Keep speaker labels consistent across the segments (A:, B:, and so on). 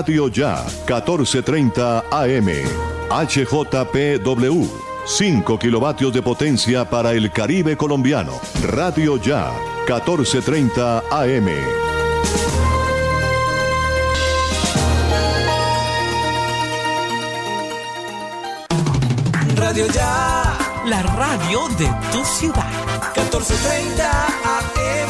A: Radio Ya, 1430 AM. HJPW. 5 kilovatios de potencia para el Caribe colombiano. Radio Ya, 1430 AM.
B: Radio Ya,
C: la radio de tu ciudad.
B: 1430 AM.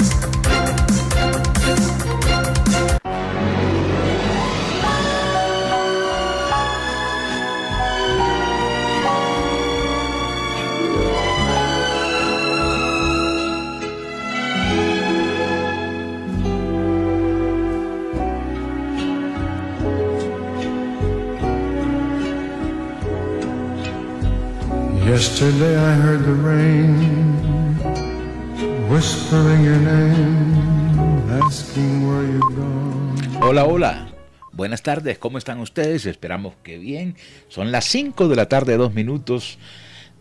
D: Yesterday I heard the rain whispering your name, asking where you've gone.
E: Hola, hola. Buenas tardes, ¿cómo están ustedes? Esperamos que bien. Son las 5 de la tarde, dos minutos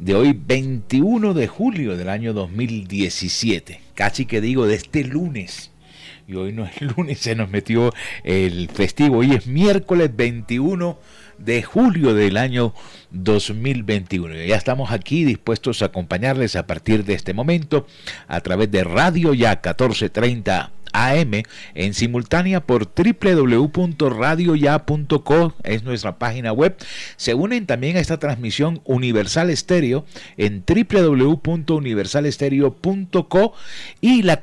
E: de hoy, 21 de julio del año 2017. Casi que digo de este lunes. Y hoy no es lunes, se nos metió el festivo. Hoy es miércoles 21 de julio del año 2021. Ya estamos aquí dispuestos a acompañarles a partir de este momento a través de Radio Ya 1430 AM en simultánea por www.radioya.co es nuestra página web. Se unen también a esta transmisión Universal Estéreo en www.universalestereo.co y la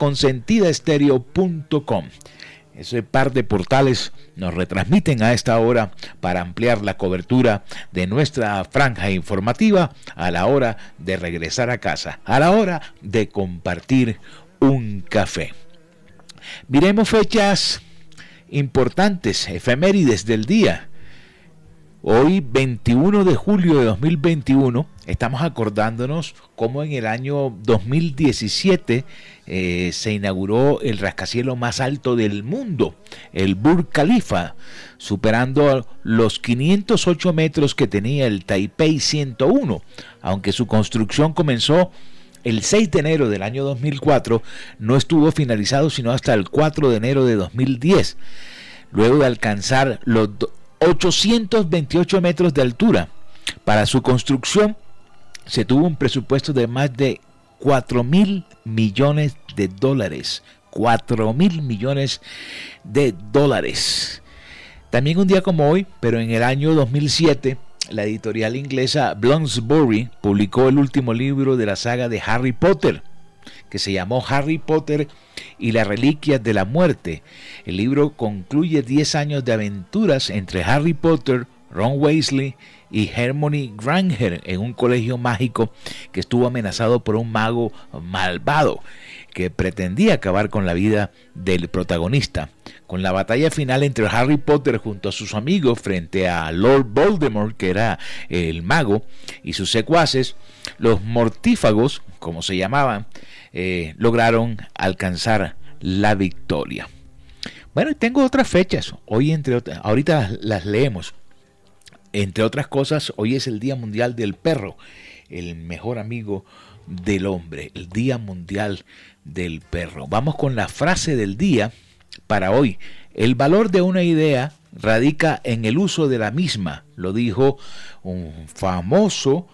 E: ese par de portales nos retransmiten a esta hora para ampliar la cobertura de nuestra franja informativa a la hora de regresar a casa, a la hora de compartir un café. Miremos fechas importantes, efemérides del día. Hoy, 21 de julio de 2021, estamos acordándonos cómo en el año 2017 eh, se inauguró el rascacielos más alto del mundo, el Burj Khalifa, superando los 508 metros que tenía el Taipei 101, aunque su construcción comenzó el 6 de enero del año 2004, no estuvo finalizado sino hasta el 4 de enero de 2010, luego de alcanzar los 828 metros de altura. Para su construcción se tuvo un presupuesto de más de 4 mil millones de dólares. 4 mil millones de dólares. También un día como hoy, pero en el año 2007, la editorial inglesa Bloomsbury publicó el último libro de la saga de Harry Potter, que se llamó Harry Potter y las Reliquias de la Muerte. El libro concluye 10 años de aventuras entre Harry Potter, Ron Weasley y Hermione Granger en un colegio mágico que estuvo amenazado por un mago malvado que pretendía acabar con la vida del protagonista. Con la batalla final entre Harry Potter junto a sus amigos frente a Lord Voldemort, que era el mago, y sus secuaces, los mortífagos, como se llamaban, eh, lograron alcanzar la victoria. Bueno, tengo otras fechas. Hoy entre otras, ahorita las leemos. Entre otras cosas, hoy es el Día Mundial del Perro, el mejor amigo del hombre, el Día Mundial del Perro. Vamos con la frase del día para hoy. El valor de una idea radica en el uso de la misma, lo dijo un famoso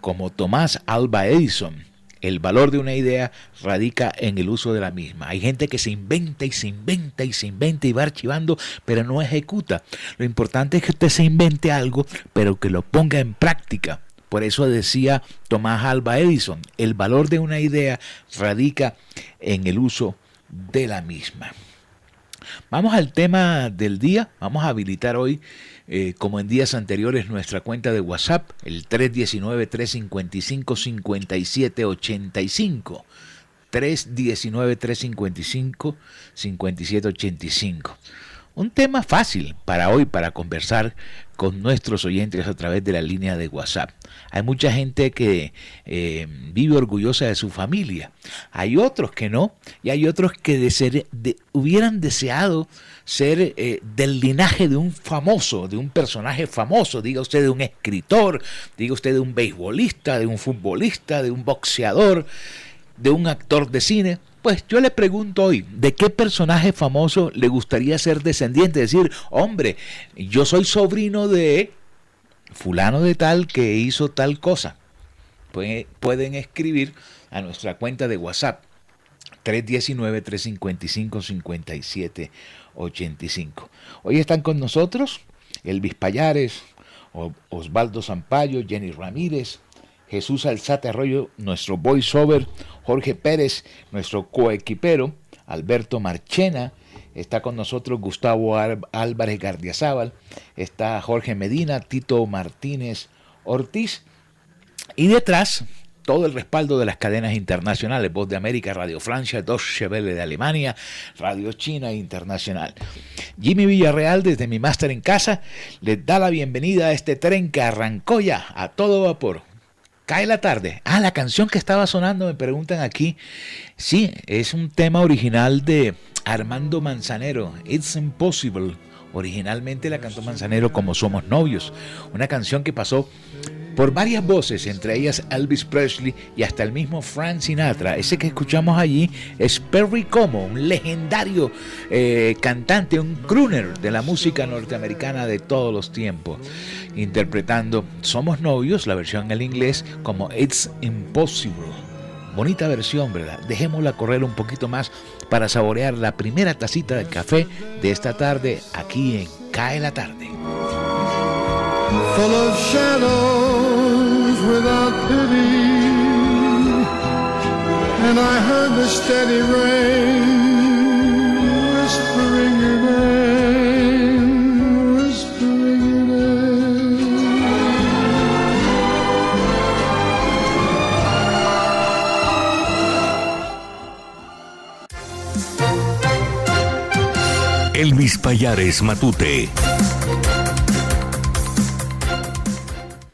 E: como Tomás Alba Edison. El valor de una idea radica en el uso de la misma. Hay gente que se inventa y se inventa y se inventa y va archivando, pero no ejecuta. Lo importante es que usted se invente algo, pero que lo ponga en práctica Por eso decía Tomás Alba Edison, el valor de una idea radica en el uso de la misma. Vamos al tema del día, vamos a habilitar hoy eh, como en días anteriores, nuestra cuenta de WhatsApp, el 319-355-5785. 319-355-5785. Un tema fácil para hoy, para conversar con nuestros oyentes a través de la línea de WhatsApp. Hay mucha gente que eh, vive orgullosa de su familia. Hay otros que no. Y hay otros que de hubieran deseado ser eh, del linaje de un famoso, de un personaje famoso. Diga usted de un escritor, diga usted de un beisbolista, de un futbolista, de un boxeador, de un actor de cine. Pues yo le pregunto hoy, ¿de qué personaje famoso le gustaría ser descendiente? Decir, hombre, yo soy sobrino de fulano de tal que hizo tal cosa. pueden escribir a nuestra cuenta de WhatsApp 319-355-5785. Hoy están con nosotros Elvis Payares, Osvaldo Zampayo, Jenny Ramírez, Jesús Alzate Arroyo, nuestro voiceover, Jorge Pérez, nuestro coequipero, Alberto Marchena, está con nosotros Gustavo Álvarez Gardiazabal, está Jorge Medina, Tito Martínez Ortiz, y detrás todo el respaldo de las cadenas internacionales, Voz de América, Radio Francia, Deutsche Welle de Alemania, Radio China Internacional. Jimmy Villarreal, desde mi máster en casa, les da la bienvenida a este tren que arrancó ya a todo vapor Cae la tarde. Ah, la canción que estaba sonando, me preguntan aquí. Sí, es un tema original de Armando Manzanero. It's Impossible. Originalmente la cantó Manzanero como Somos Novios. Una canción que pasó por varias voces, entre ellas Elvis Presley y hasta el mismo Frank Sinatra. Ese que escuchamos allí es Perry Como, un legendario eh, cantante, un crooner de la música norteamericana de todos los tiempos, interpretando Somos Novios, la versión en el inglés, como It's Impossible. Bonita versión, ¿verdad? Dejémosla correr un poquito más para saborear la primera tacita de café de esta tarde aquí en Cae la Tarde.
D: full of And I heard the steady rain.
F: Elvis Payares Matute.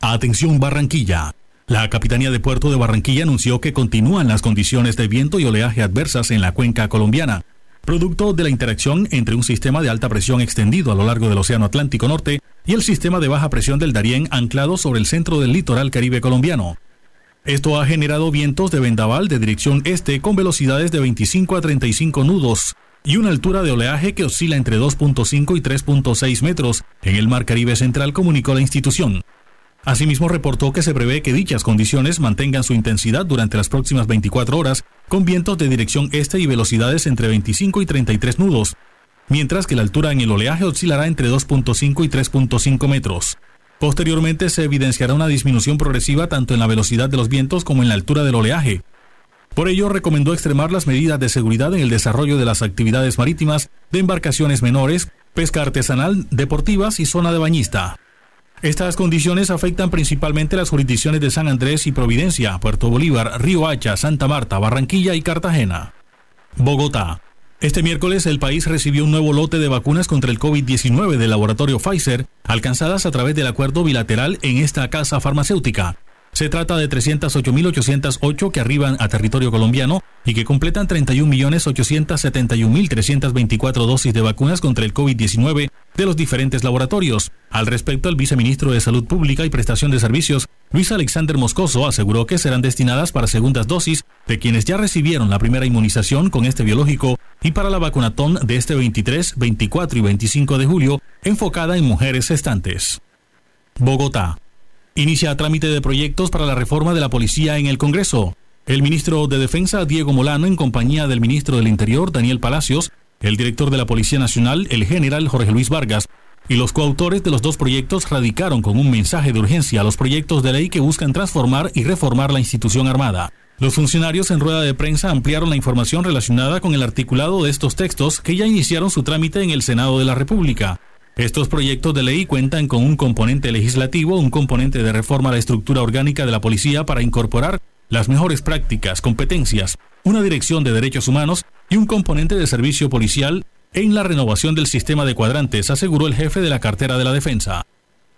G: Atención Barranquilla. La Capitanía de Puerto de Barranquilla anunció que continúan las condiciones de viento y oleaje adversas en la cuenca colombiana, producto de la interacción entre un sistema de alta presión extendido a lo largo del Océano Atlántico Norte y el sistema de baja presión del Darién anclado sobre el centro del litoral caribe colombiano. Esto ha generado vientos de vendaval de dirección este con velocidades de 25 a 35 nudos y una altura de oleaje que oscila entre 2.5 y 3.6 metros en el mar Caribe Central, comunicó la institución. Asimismo, reportó que se prevé que dichas condiciones mantengan su intensidad durante las próximas 24 horas, con vientos de dirección este y velocidades entre 25 y 33 nudos, mientras que la altura en el oleaje oscilará entre 2.5 y 3.5 metros. Posteriormente se evidenciará una disminución progresiva tanto en la velocidad de los vientos como en la altura del oleaje. Por ello, recomendó extremar las medidas de seguridad en el desarrollo de las actividades marítimas de embarcaciones menores, pesca artesanal, deportivas y zona de bañista. Estas condiciones afectan principalmente las jurisdicciones de San Andrés y Providencia, Puerto Bolívar, Río Hacha, Santa Marta, Barranquilla y Cartagena. Bogotá. Este miércoles el país recibió un nuevo lote de vacunas contra el COVID-19 del laboratorio Pfizer, alcanzadas a través del acuerdo bilateral en esta casa farmacéutica. Se trata de 308.808 que arriban a territorio colombiano y que completan 31.871.324 dosis de vacunas contra el COVID-19 de los diferentes laboratorios. Al respecto, el viceministro de Salud Pública y Prestación de Servicios, Luis Alexander Moscoso, aseguró que serán destinadas para segundas dosis de quienes ya recibieron la primera inmunización con este biológico y para la vacunatón de este 23, 24 y 25 de julio, enfocada en mujeres gestantes. Bogotá. Inicia trámite de proyectos para la reforma de la policía en el Congreso. El ministro de Defensa, Diego Molano, en compañía del ministro del Interior, Daniel Palacios, el director de la Policía Nacional, el general Jorge Luis Vargas, y los coautores de los dos proyectos radicaron con un mensaje de urgencia los proyectos de ley que buscan transformar y reformar la institución armada. Los funcionarios en rueda de prensa ampliaron la información relacionada con el articulado de estos textos que ya iniciaron su trámite en el Senado de la República. Estos proyectos de ley cuentan con un componente legislativo, un componente de reforma a la estructura orgánica de la policía para incorporar las mejores prácticas, competencias, una dirección de derechos humanos y un componente de servicio policial en la renovación del sistema de cuadrantes, aseguró el jefe de la cartera de la defensa.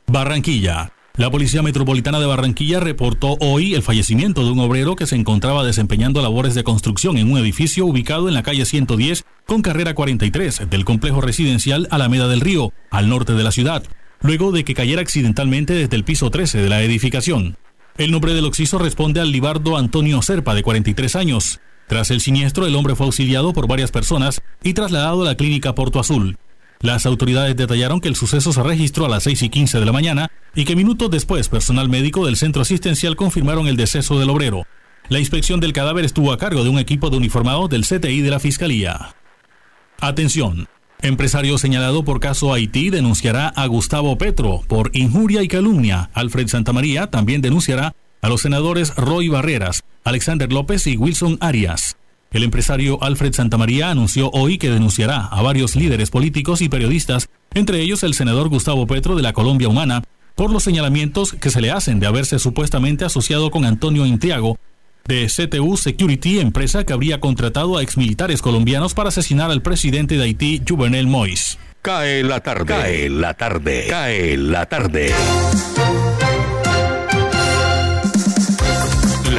G: Barranquilla. La Policía Metropolitana de Barranquilla reportó hoy el fallecimiento de un obrero que se encontraba desempeñando labores de construcción en un edificio ubicado en la calle 110 con carrera 43 del complejo residencial Alameda del Río, al norte de la ciudad, luego de que cayera accidentalmente desde el piso 13 de la edificación. El nombre del occiso responde al libardo Antonio Serpa, de 43 años. Tras el siniestro, el hombre fue auxiliado por varias personas y trasladado a la clínica Porto Azul. Las autoridades detallaron que el suceso se registró a las 6 y 15 de la mañana y que minutos después personal médico del centro asistencial confirmaron el deceso del obrero. La inspección del cadáver estuvo a cargo de un equipo de uniformados del CTI de la Fiscalía. Atención. Empresario señalado por caso Haití denunciará a Gustavo Petro por injuria y calumnia. Alfred Santamaría también denunciará a los senadores Roy Barreras, Alexander López y Wilson Arias. El empresario Alfred Santamaría anunció hoy que denunciará a varios líderes políticos y periodistas, entre ellos el senador Gustavo Petro de la Colombia Humana, por los señalamientos que se le hacen de haberse supuestamente asociado con Antonio Intiago, de CTU Security, empresa que habría contratado a exmilitares colombianos para asesinar al presidente de Haití, Juvenel Moïse.
F: Cae la tarde, cae la tarde, cae la tarde.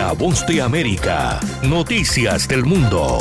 F: La voz de América. Noticias del mundo.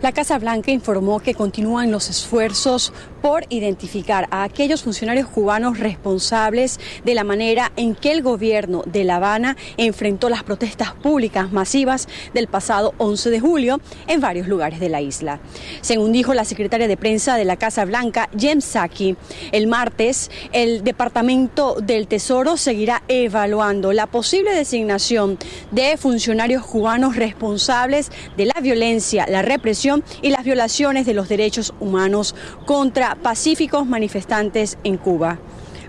H: La Casa Blanca informó que continúan los esfuerzos por identificar a aquellos funcionarios cubanos responsables de la manera en que el gobierno de La Habana enfrentó las protestas públicas masivas del pasado 11 de julio en varios lugares de la isla. Según dijo la secretaria de prensa de la Casa Blanca, Jem Psaki, el martes el Departamento del Tesoro seguirá evaluando la posible designación de funcionarios cubanos responsables de la violencia, la represión y las violaciones de los derechos humanos contra pacíficos manifestantes en Cuba.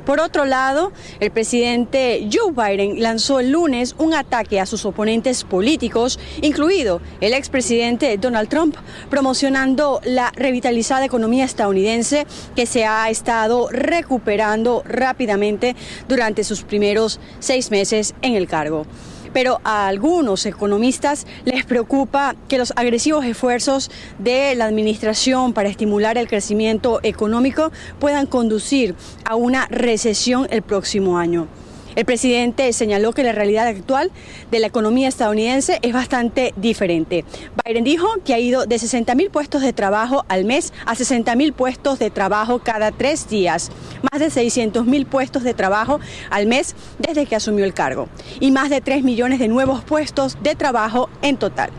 H: Por otro lado, el presidente Joe Biden lanzó el lunes un ataque a sus oponentes políticos, incluido el expresidente Donald Trump, promocionando la revitalizada economía estadounidense que se ha estado recuperando rápidamente durante sus primeros seis meses en el cargo pero a algunos economistas les preocupa que los agresivos esfuerzos de la administración para estimular el crecimiento económico puedan conducir a una recesión el próximo año. El presidente señaló que la realidad actual de la economía estadounidense es bastante diferente. Biden dijo que ha ido de 60 mil puestos de trabajo al mes a 60 mil puestos de trabajo cada tres días, más de 600 mil puestos de trabajo al mes desde que asumió el cargo y más de 3 millones de nuevos puestos de trabajo en total.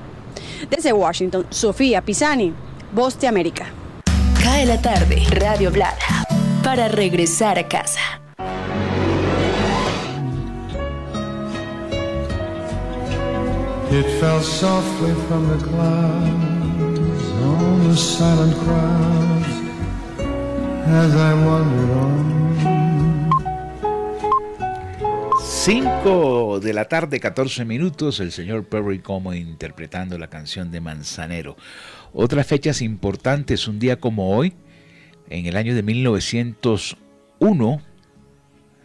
H: Desde Washington, Sofía Pisani, Voz de América.
I: Cae la tarde, Radio Blada, para regresar a casa.
D: It fell softly from the clouds on the silent crowds as I wandered on.
E: 5 de la tarde, 14 minutos, el señor Perry Como interpretando la canción de Manzanero. Otras fechas importantes, un día como hoy, en el año de 1901,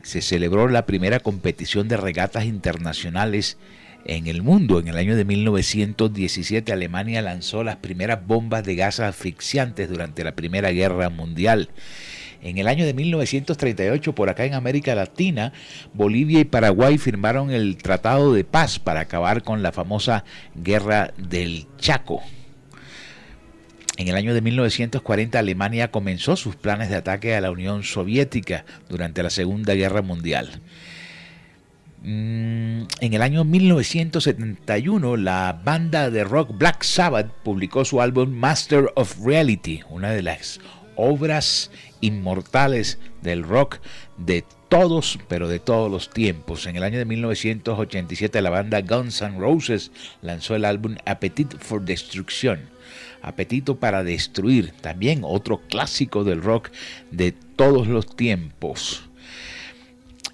E: se celebró la primera competición de regatas internacionales en el mundo. En el año de 1917 Alemania lanzó las primeras bombas de gas asfixiantes durante la Primera Guerra Mundial. En el año de 1938, por acá en América Latina, Bolivia y Paraguay firmaron el Tratado de Paz para acabar con la famosa Guerra del Chaco. En el año de 1940 Alemania comenzó sus planes de ataque a la Unión Soviética durante la Segunda Guerra Mundial. Mm, en el año 1971, la banda de rock Black Sabbath publicó su álbum Master of Reality, una de las obras inmortales del rock de todos, pero de todos los tiempos. En el año de 1987 la banda Guns N' Roses lanzó el álbum Appetite for Destruction. Apetito para destruir, también otro clásico del rock de todos los tiempos.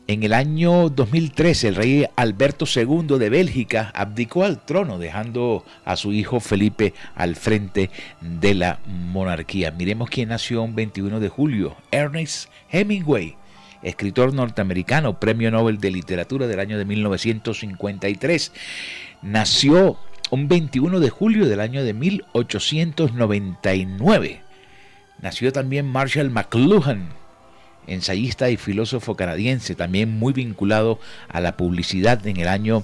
E: En el año 2013, el rey Alberto II de Bélgica abdicó al trono, dejando a su hijo Felipe al frente de la monarquía. Miremos quién nació un 21 de julio. Ernest Hemingway, escritor norteamericano, premio Nobel de Literatura del año de 1953. Nació un 21 de julio del año de 1899. Nació también Marshall McLuhan, ensayista y filósofo canadiense, también muy vinculado a la publicidad en el año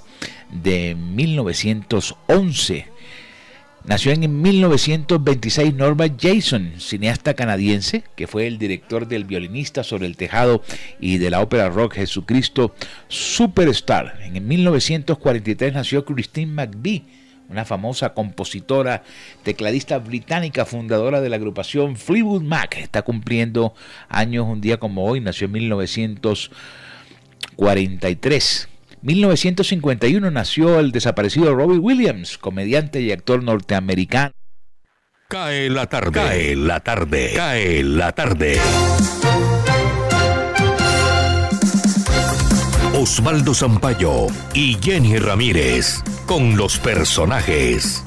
E: de 1911. Nació en 1926 Norma Jason, cineasta canadiense, que fue el director del violinista sobre el tejado y de la ópera rock Jesucristo Superstar. En 1943 nació Christine McVie, una famosa compositora, tecladista británica, fundadora de la agrupación Fleetwood Mac. Está cumpliendo años un día como hoy, nació en 1943. 1951 nació el desaparecido Robbie Williams, comediante y actor norteamericano.
F: Cae la tarde, cae la tarde, cae la tarde. Osvaldo Zampayo y Jenny Ramírez con los personajes.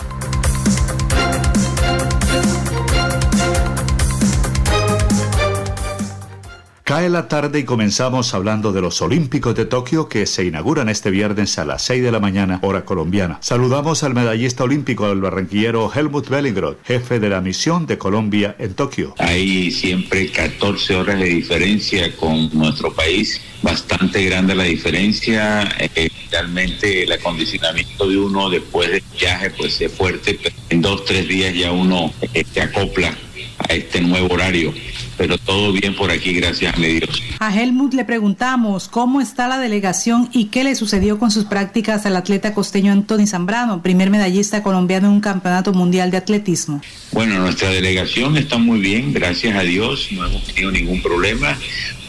J: Cae la tarde y comenzamos hablando de los Olímpicos de Tokio que se inauguran este viernes a las 6 de la mañana, hora colombiana. Saludamos al medallista olímpico, el barranquillero Helmut Bellingrod, jefe de la misión de Colombia en Tokio.
K: Hay siempre 14 horas de diferencia con nuestro país, bastante grande la diferencia. Eh, realmente el acondicionamiento de uno después del viaje pues es fuerte, pero en dos, tres días ya uno eh, se acopla a este nuevo horario pero todo bien por aquí, gracias a Dios.
L: A Helmut le preguntamos cómo está la delegación y qué le sucedió con sus prácticas al atleta costeño Anthony Zambrano, primer medallista colombiano en un campeonato mundial de atletismo.
K: Bueno, nuestra delegación está muy bien, gracias a Dios, no hemos tenido ningún problema.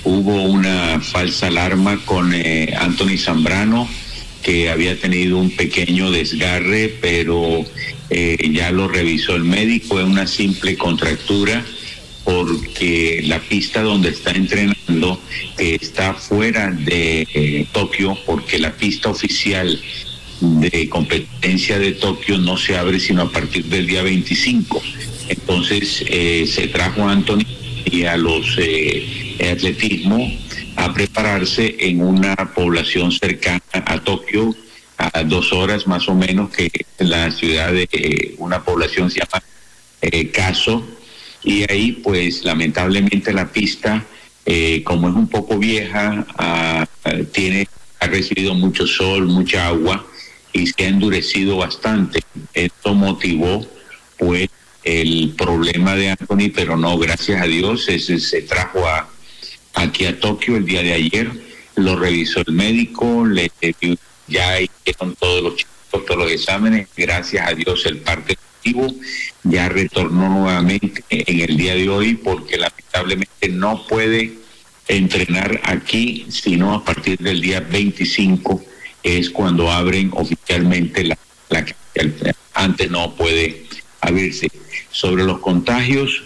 K: Hubo una falsa alarma con eh, Anthony Zambrano que había tenido un pequeño desgarre, pero eh, ya lo revisó el médico, es una simple contractura porque la pista donde está entrenando está fuera de eh, Tokio, porque la pista oficial de competencia de Tokio no se abre sino a partir del día 25. Entonces eh, se trajo a Anthony y a los eh, atletismo a prepararse en una población cercana a Tokio, a dos horas más o menos, que la ciudad de una población se llama Caso, y ahí pues lamentablemente la pista, eh, como es un poco vieja, ah, tiene, ha recibido mucho sol, mucha agua y se ha endurecido bastante. Esto motivó pues el problema de Anthony, pero no, gracias a Dios, ese se trajo a, aquí a Tokio el día de ayer, lo revisó el médico, le ya hicieron todos los todos los exámenes, gracias a Dios el parte ya retornó nuevamente en el día de hoy porque lamentablemente no puede entrenar aquí, sino a partir del día 25 es cuando abren oficialmente la, la antes no puede abrirse. Sobre los contagios,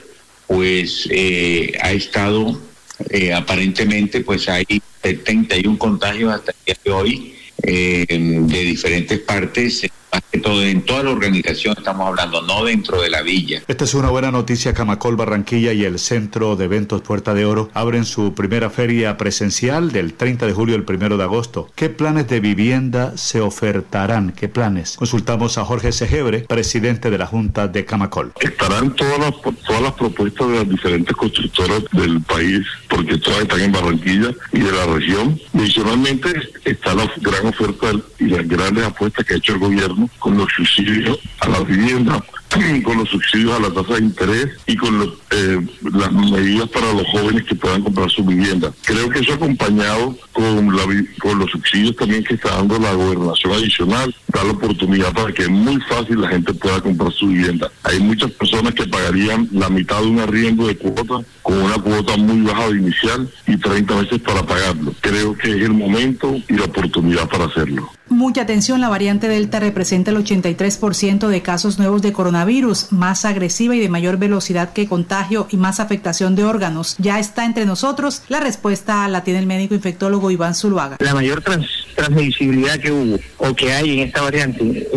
K: pues eh, ha estado eh, aparentemente, pues hay 71 contagios hasta el día de hoy eh, de diferentes partes todo, en toda la organización estamos hablando, no dentro de la villa.
J: Esta es una buena noticia. Camacol Barranquilla y el Centro de Eventos Puerta de Oro abren su primera feria presencial del 30 de julio al 1 de agosto. ¿Qué planes de vivienda se ofertarán? ¿Qué planes? Consultamos a Jorge Segebre, presidente de la Junta de Camacol.
M: Estarán todas las, todas las propuestas de las diferentes constructoras del país, porque todas están en Barranquilla y de la región. Adicionalmente está la gran oferta y las grandes apuestas que ha hecho el gobierno con los subsidios a la vivienda, con los subsidios a la tasa de interés y con eh, las medidas para los jóvenes que puedan comprar su vivienda. Creo que eso acompañado con, la, con los subsidios también que está dando la gobernación adicional, da la oportunidad para que muy fácil la gente pueda comprar su vivienda. Hay muchas personas que pagarían la mitad de un arriendo de cuota con una cuota muy baja de inicial y 30 meses para pagarlo. Creo que es el momento y la oportunidad para hacerlo.
L: Mucha atención, la variante Delta representa el 83% de casos nuevos de coronavirus, más agresiva y de mayor velocidad que contagio y más afectación de órganos. Ya está entre nosotros. La respuesta la tiene el médico infectólogo Iván Zuluaga.
N: La mayor transmisibilidad que hubo o que hay en esta variante,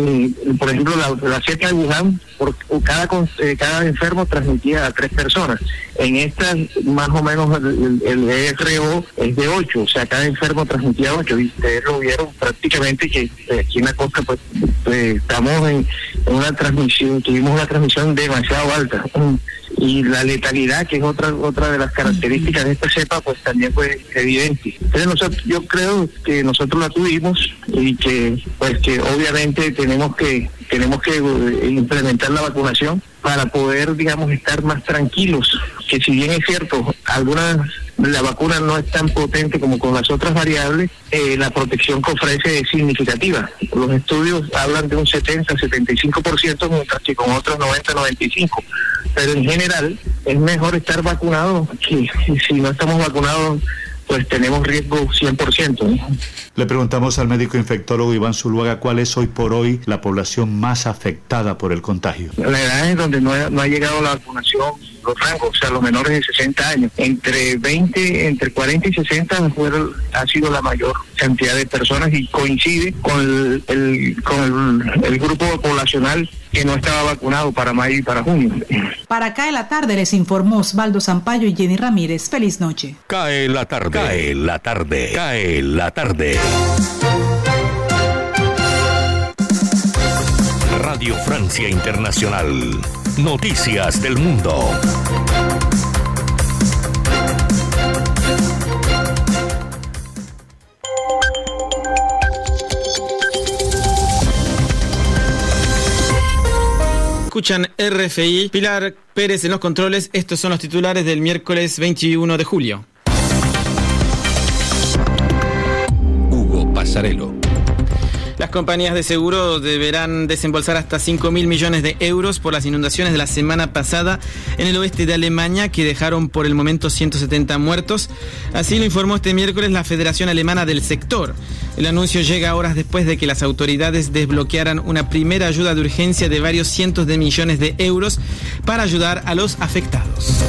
N: por ejemplo, la, la de Wuhan, por, cada, eh, cada enfermo transmitía a tres personas. En esta, más o menos, el, el, es de ocho, o sea, cada enfermo transmitía a ocho. Ustedes lo vieron prácticamente que eh, aquí en la costa pues, pues estamos en, una transmisión, tuvimos una transmisión demasiado alta y la letalidad que es otra otra de las características de esta cepa pues también fue evidente. Entonces nosotros, yo creo que nosotros la tuvimos y que pues que obviamente tenemos que tenemos que eh, implementar la vacunación para poder digamos estar más tranquilos que si bien es cierto algunas la vacuna no es tan potente como con las otras variables, eh, la protección que ofrece es significativa. Los estudios hablan de un 70-75%, mientras que con otros 90-95%. Pero en general es mejor estar vacunado que si no estamos vacunados pues tenemos riesgo 100%.
J: Le preguntamos al médico infectólogo Iván Zuluaga cuál es hoy por hoy la población más afectada por el contagio.
N: La edad es donde no ha llegado la vacunación los rangos, o sea, los menores de 60 años. Entre 20, entre 40 y 60 fueron, ha sido la mayor cantidad de personas y coincide con el, con el, grupo poblacional que no estaba vacunado para mayo y para junio.
L: Para Cae la tarde les informó Osvaldo Zampayo y Jenny Ramírez. Feliz noche.
F: Cae la tarde. Cae la tarde. Cae la tarde. Radio Francia Internacional. Noticias del Mundo.
O: Escuchan RFI. Pilar Pérez en los controles. Estos son los titulares del miércoles 21 de julio.
F: Hugo Pasarelo.
O: Las compañías de seguro deberán desembolsar hasta 5 mil millones de euros por las inundaciones de la semana pasada en el oeste de Alemania que dejaron por el momento 170 muertos. Así lo informó este miércoles la Federación Alemana del Sector. El anuncio llega horas después de que las autoridades desbloquearan una primera ayuda de urgencia de varios cientos de millones de euros para ayudar a los afectados.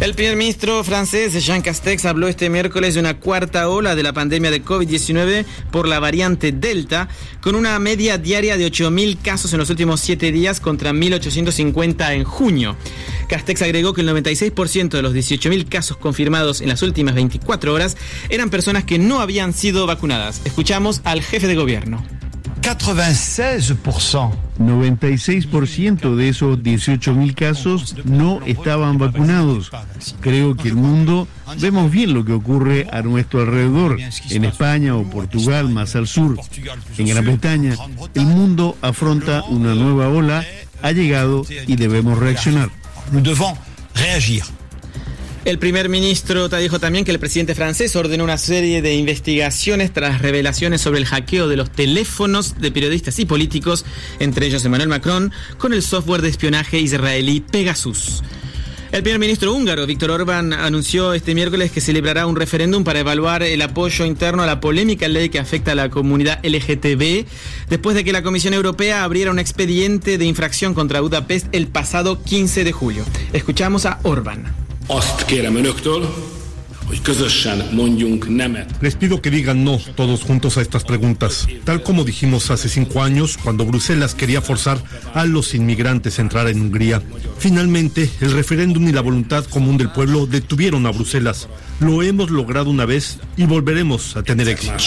O: El primer ministro francés Jean Castex habló este miércoles de una cuarta ola de la pandemia de COVID-19 por la variante Delta, con una media diaria de 8.000 casos en los últimos siete días contra 1.850 en junio. Castex agregó que el 96% de los 18.000 casos confirmados en las últimas 24 horas eran personas que no habían sido vacunadas. Escuchamos al jefe de gobierno.
P: 96%. 96% de esos 18.000 casos no estaban vacunados. Creo que el mundo vemos bien lo que ocurre a nuestro alrededor, en España o Portugal más al sur. En Gran Bretaña, el mundo afronta una nueva ola, ha llegado y debemos reaccionar.
O: El primer ministro dijo también que el presidente francés ordenó una serie de investigaciones tras revelaciones sobre el hackeo de los teléfonos de periodistas y políticos, entre ellos Emmanuel Macron, con el software de espionaje israelí Pegasus. El primer ministro húngaro, Víctor Orbán, anunció este miércoles que celebrará un referéndum para evaluar el apoyo interno a la polémica ley que afecta a la comunidad LGTB, después de que la Comisión Europea abriera un expediente de infracción contra Budapest el pasado 15 de julio. Escuchamos a Orbán.
Q: Les pido que digan no todos juntos a estas preguntas, tal como dijimos hace cinco años cuando Bruselas quería forzar a los inmigrantes a entrar en Hungría. Finalmente, el referéndum y la voluntad común del pueblo detuvieron a Bruselas. Lo hemos logrado una vez y volveremos a tener éxito.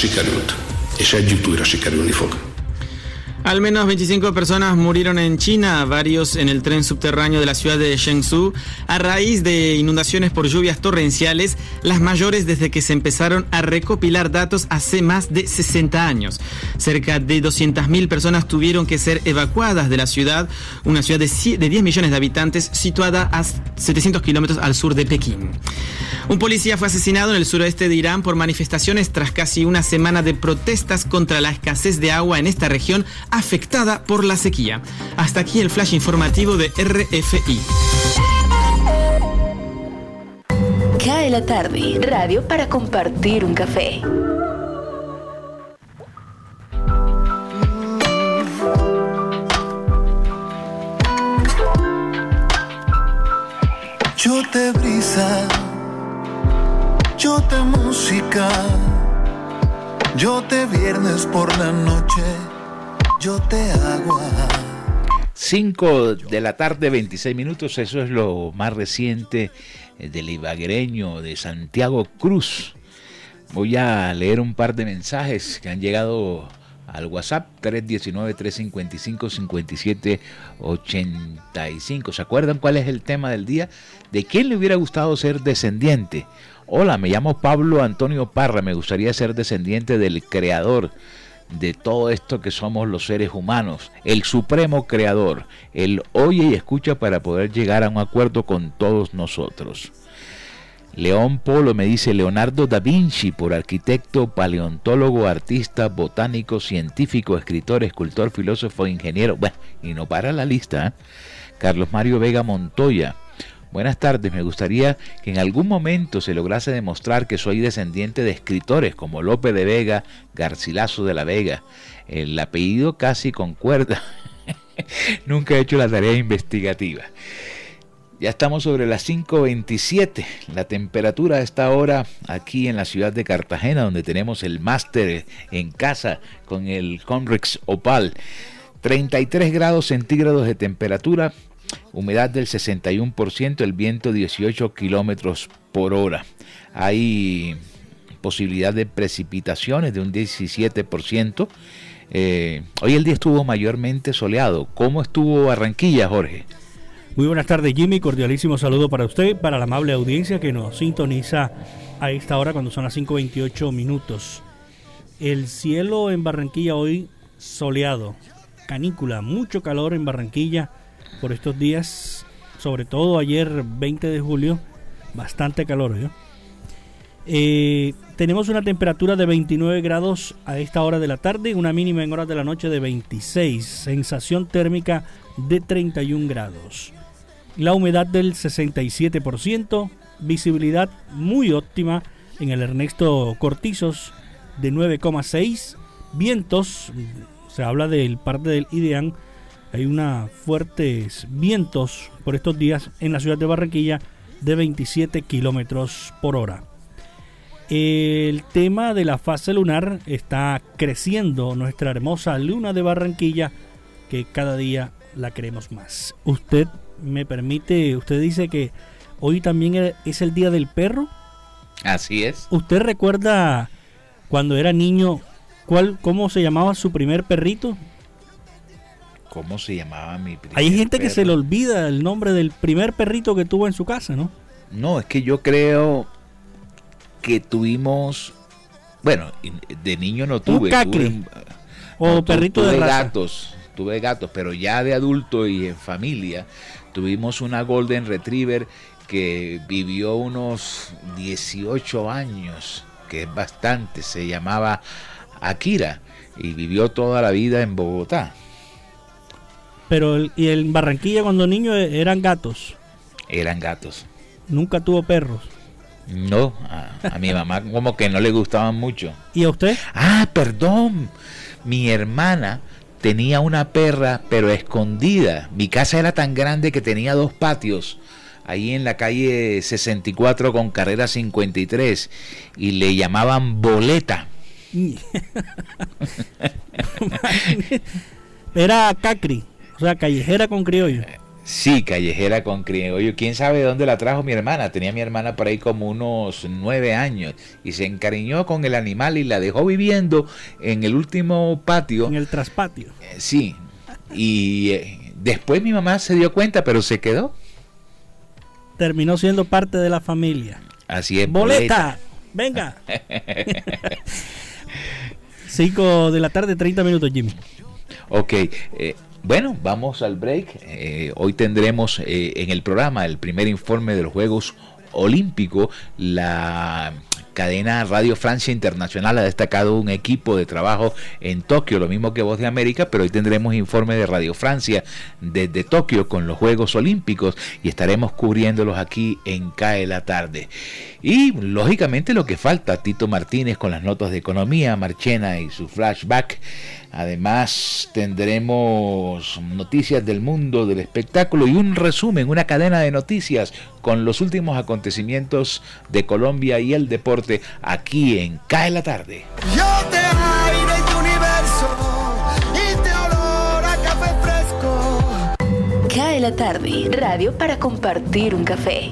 O: Al menos 25 personas murieron en China, varios en el tren subterráneo de la ciudad de Shenzhou, a raíz de inundaciones por lluvias torrenciales, las mayores desde que se empezaron a recopilar datos hace más de 60 años. Cerca de 200.000 personas tuvieron que ser evacuadas de la ciudad, una ciudad de 10 millones de habitantes situada a 700 kilómetros al sur de Pekín. Un policía fue asesinado en el suroeste de Irán por manifestaciones tras casi una semana de protestas contra la escasez de agua en esta región afectada por la sequía. Hasta aquí el flash informativo de RFI.
I: Cae la tarde, radio para compartir un café.
D: Yo te brisa, yo te música, yo te viernes por la noche yo te agua.
E: 5 de la tarde, 26 minutos, eso es lo más reciente eh, del ibaguereño de Santiago Cruz. Voy a leer un par de mensajes que han llegado al WhatsApp 319-355-5785. ¿Se acuerdan cuál es el tema del día? ¿De quién le hubiera gustado ser descendiente? Hola, me llamo Pablo Antonio Parra, me gustaría ser descendiente del creador de todo esto que somos los seres humanos, el supremo creador, el oye y escucha para poder llegar a un acuerdo con todos nosotros. León Polo me dice Leonardo da Vinci por arquitecto, paleontólogo, artista, botánico, científico, escritor, escultor, filósofo, ingeniero. Bueno, y no para la lista. ¿eh? Carlos Mario Vega Montoya Buenas tardes, me gustaría que en algún momento se lograse demostrar que soy descendiente de escritores como Lope de Vega, Garcilaso de la Vega. El apellido casi concuerda. Nunca he hecho la tarea investigativa. Ya estamos sobre las 5.27. La temperatura a esta hora aquí en la ciudad de Cartagena, donde tenemos el máster en casa con el Conrex Opal. 33 grados centígrados de temperatura, humedad del 61%, el viento 18 kilómetros por hora. Hay posibilidad de precipitaciones de un 17%. Eh, hoy el día estuvo mayormente soleado. ¿Cómo estuvo Barranquilla, Jorge?
R: Muy buenas tardes, Jimmy. Cordialísimo saludo para usted, para la amable audiencia que nos sintoniza a esta hora cuando son las 5.28 minutos. El cielo en Barranquilla hoy soleado, canícula, mucho calor en Barranquilla por estos días, sobre todo ayer 20 de julio, bastante calor. Eh, tenemos una temperatura de 29 grados a esta hora de la tarde, una mínima en horas de la noche de 26, sensación térmica de 31 grados. La humedad del 67%, visibilidad muy óptima en el Ernesto Cortizos de 9,6, vientos, se habla del parte del Idean hay unos fuertes vientos por estos días en la ciudad de Barranquilla de 27 kilómetros por hora. El tema de la fase lunar está creciendo. Nuestra hermosa luna de Barranquilla, que cada día la queremos más. Usted me permite, usted dice que hoy también es el día del perro.
E: Así es.
R: ¿Usted recuerda cuando era niño cuál, cómo se llamaba su primer perrito?
E: ¿Cómo se llamaba mi primer
R: Hay gente que se le olvida el nombre del primer perrito que tuvo en su casa, ¿no?
E: No, es que yo creo que tuvimos. Bueno, de niño no tuve.
R: Un o perrito de raza.
E: gatos. Tuve gatos, pero ya de adulto y en familia tuvimos una Golden Retriever que vivió unos 18 años, que es bastante. Se llamaba Akira y vivió toda la vida en Bogotá.
R: Pero y en Barranquilla cuando niño e, eran gatos.
E: Eran gatos.
R: Nunca tuvo perros.
E: No, a, mi mamá como que no le gustaban mucho.
R: ¿Y a usted?
E: Ah, perdón. Mi hermana tenía una perra, pero escondida. Mi casa era tan grande que tenía dos patios. Ahí en la calle 64 con carrera 53. Y le llamaban boleta.
R: era Cacri. O sea, callejera con criollo.
E: Sí, callejera con criollo. ¿Quién sabe de dónde la trajo mi hermana? Tenía mi hermana por ahí como unos nueve años y se encariñó con el animal y la dejó viviendo en el último patio.
R: En el traspatio.
E: Eh, sí. Y eh, después mi mamá se dio cuenta, pero se quedó.
R: Terminó siendo parte de la familia.
E: Así es.
R: Boleta. Venga. Cinco de la tarde, 30 minutos, Jimmy.
E: Ok. Eh, bueno, vamos al break. Eh, hoy tendremos eh, en el programa el primer informe de los Juegos Olímpicos. La cadena Radio Francia Internacional ha destacado un equipo de trabajo en Tokio, lo mismo que Voz de América, pero hoy tendremos informe de Radio Francia desde Tokio con los Juegos Olímpicos y estaremos cubriéndolos aquí en CAE la tarde. Y lógicamente lo que falta, Tito Martínez con las notas de economía, Marchena y su flashback. Además tendremos noticias del mundo del espectáculo y un resumen, una cadena de noticias con los últimos acontecimientos de Colombia y el deporte aquí en CAE la tarde.
B: Yo te aire este universo y te olor a café fresco.
I: Cae la tarde, radio para compartir un café.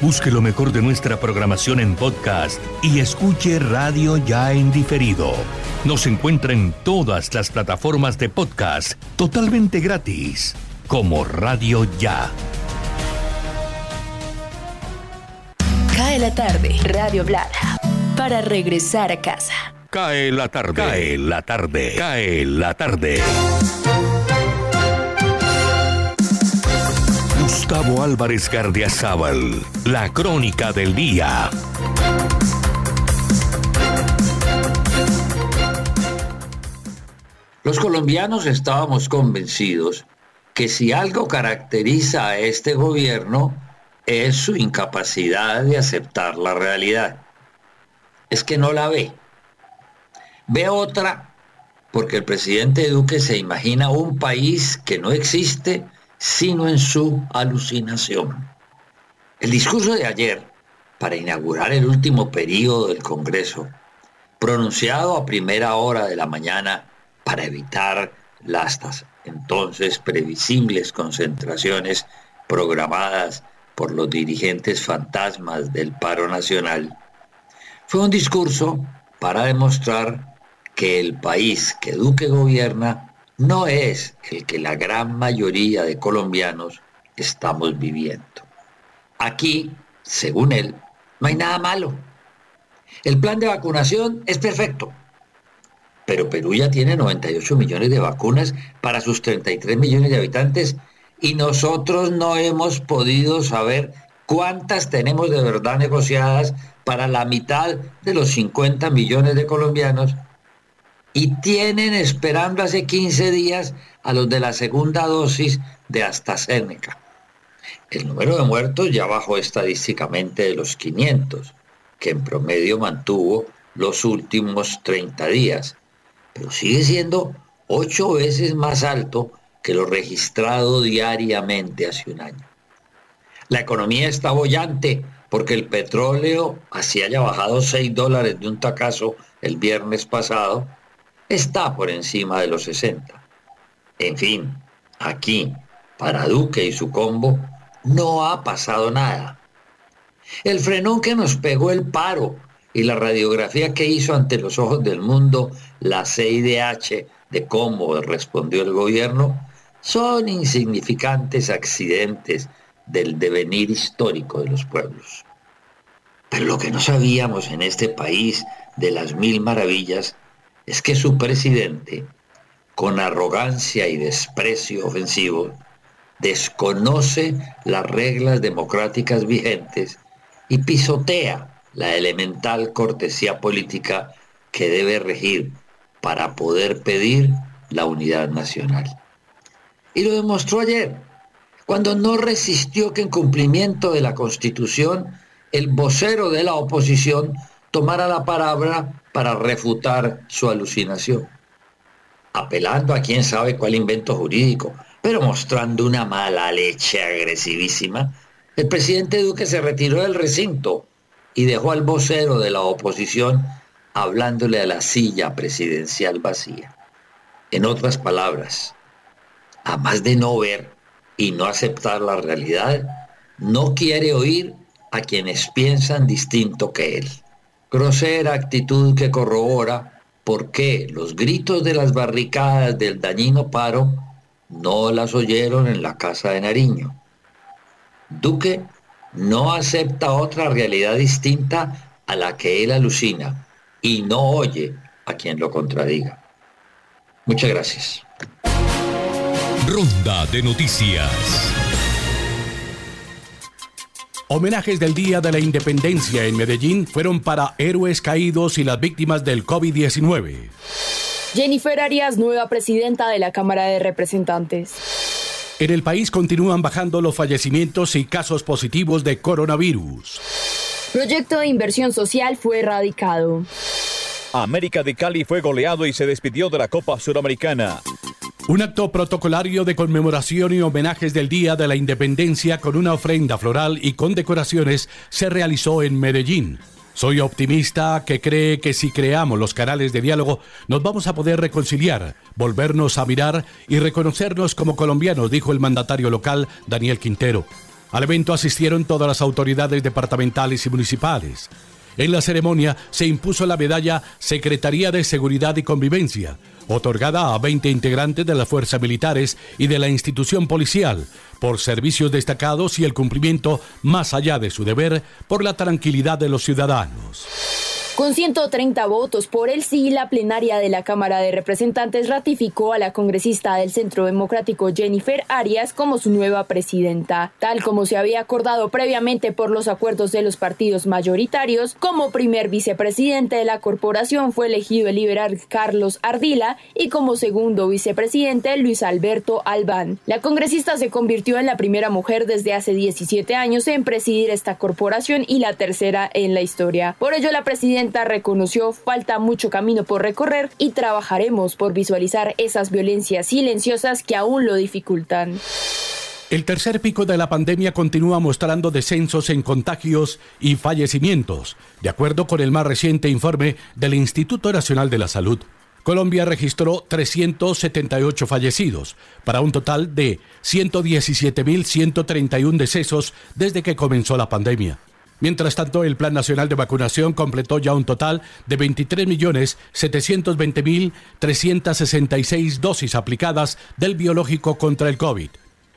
F: Busque lo mejor de nuestra programación en podcast y escuche Radio Ya en diferido. Nos encuentra en todas las plataformas de podcast totalmente gratis, como Radio Ya.
I: Cae la tarde, Radio Blada, para regresar a casa.
F: Cae la tarde. Cae la tarde. Cae la tarde. Gustavo Álvarez Gardiazabal, la crónica del día.
S: Los colombianos estábamos convencidos que si algo caracteriza a este gobierno es su incapacidad de aceptar la realidad. Es que no la ve. Ve otra porque el presidente Duque se imagina un país que no existe sino en su alucinación. El discurso de ayer, para inaugurar el último periodo del Congreso, pronunciado a primera hora de la mañana para evitar las entonces previsibles concentraciones programadas por los dirigentes fantasmas del paro nacional, fue un discurso para demostrar que el país que Duque gobierna no es el que la gran mayoría de colombianos estamos viviendo. Aquí, según él, no hay nada malo. El plan de vacunación es perfecto. Pero Perú ya tiene 98 millones de vacunas para sus 33 millones de habitantes y nosotros no hemos podido saber cuántas tenemos de verdad negociadas para la mitad de los 50 millones de colombianos y tienen esperando hace 15 días a los de la segunda dosis de AstraZeneca. El número de muertos ya bajó estadísticamente de los 500, que en promedio mantuvo los últimos 30 días, pero sigue siendo ocho veces más alto que lo registrado diariamente hace un año. La economía está bollante porque el petróleo, así haya bajado 6 dólares de un tacazo el viernes pasado, está por encima de los 60. En fin, aquí, para Duque y su combo, no ha pasado nada. El frenón que nos pegó el paro y la radiografía que hizo ante los ojos del mundo la CIDH de cómo respondió el gobierno son insignificantes accidentes del devenir histórico de los pueblos. Pero lo que no sabíamos en este país de las mil maravillas es que su presidente, con arrogancia y desprecio ofensivo, desconoce las reglas democráticas vigentes y pisotea la elemental cortesía política que debe regir para poder pedir la unidad nacional. Y lo demostró ayer, cuando no resistió que en cumplimiento de la Constitución el vocero de la oposición tomara la palabra para refutar su alucinación, apelando a quién sabe cuál invento jurídico, pero mostrando una mala leche agresivísima, el presidente Duque se retiró del recinto y dejó al vocero de la oposición hablándole a la silla presidencial vacía. En otras palabras, a más de no ver y no aceptar la realidad, no quiere oír a quienes piensan distinto que él. Grosera actitud que corrobora por qué los gritos de las barricadas del dañino paro no las oyeron en la casa de Nariño. Duque no acepta otra realidad distinta a la que él alucina y no oye a quien lo contradiga. Muchas gracias.
F: Ronda de noticias.
T: Homenajes del Día de la Independencia en Medellín fueron para héroes caídos y las víctimas del COVID-19.
U: Jennifer Arias, nueva presidenta de la Cámara de Representantes.
T: En el país continúan bajando los fallecimientos y casos positivos de coronavirus.
U: Proyecto de inversión social fue erradicado.
V: América de Cali fue goleado y se despidió de la Copa Suramericana.
T: Un acto protocolario de conmemoración y homenajes del Día de la Independencia con una ofrenda floral y con decoraciones se realizó en Medellín. Soy optimista que cree que si creamos los canales de diálogo nos vamos a poder reconciliar, volvernos a mirar y reconocernos como colombianos, dijo el mandatario local Daniel Quintero. Al evento asistieron todas las autoridades departamentales y municipales. En la ceremonia se impuso la medalla Secretaría de Seguridad y Convivencia, otorgada a 20 integrantes de las fuerzas militares y de la institución policial por servicios destacados y el cumplimiento, más allá de su deber, por la tranquilidad de los ciudadanos.
U: Con 130 votos por el sí, la plenaria de la Cámara de Representantes ratificó a la congresista del Centro Democrático Jennifer Arias como su nueva presidenta, tal como se había acordado previamente por los acuerdos de los partidos mayoritarios. Como primer vicepresidente de la corporación fue elegido el liberal Carlos Ardila y como segundo vicepresidente Luis Alberto Albán. La congresista se convirtió en la primera mujer desde hace 17 años en presidir esta corporación y la tercera en la historia. Por ello, la presidenta reconoció falta mucho camino por recorrer y trabajaremos por visualizar esas violencias silenciosas que aún lo dificultan.
T: El tercer pico de la pandemia continúa mostrando descensos en contagios y fallecimientos, de acuerdo con el más reciente informe del Instituto Nacional de la Salud. Colombia registró 378 fallecidos, para un total de 117.131 decesos desde que comenzó la pandemia. Mientras tanto, el Plan Nacional de Vacunación completó ya un total de 23.720.366 dosis aplicadas del biológico contra el COVID.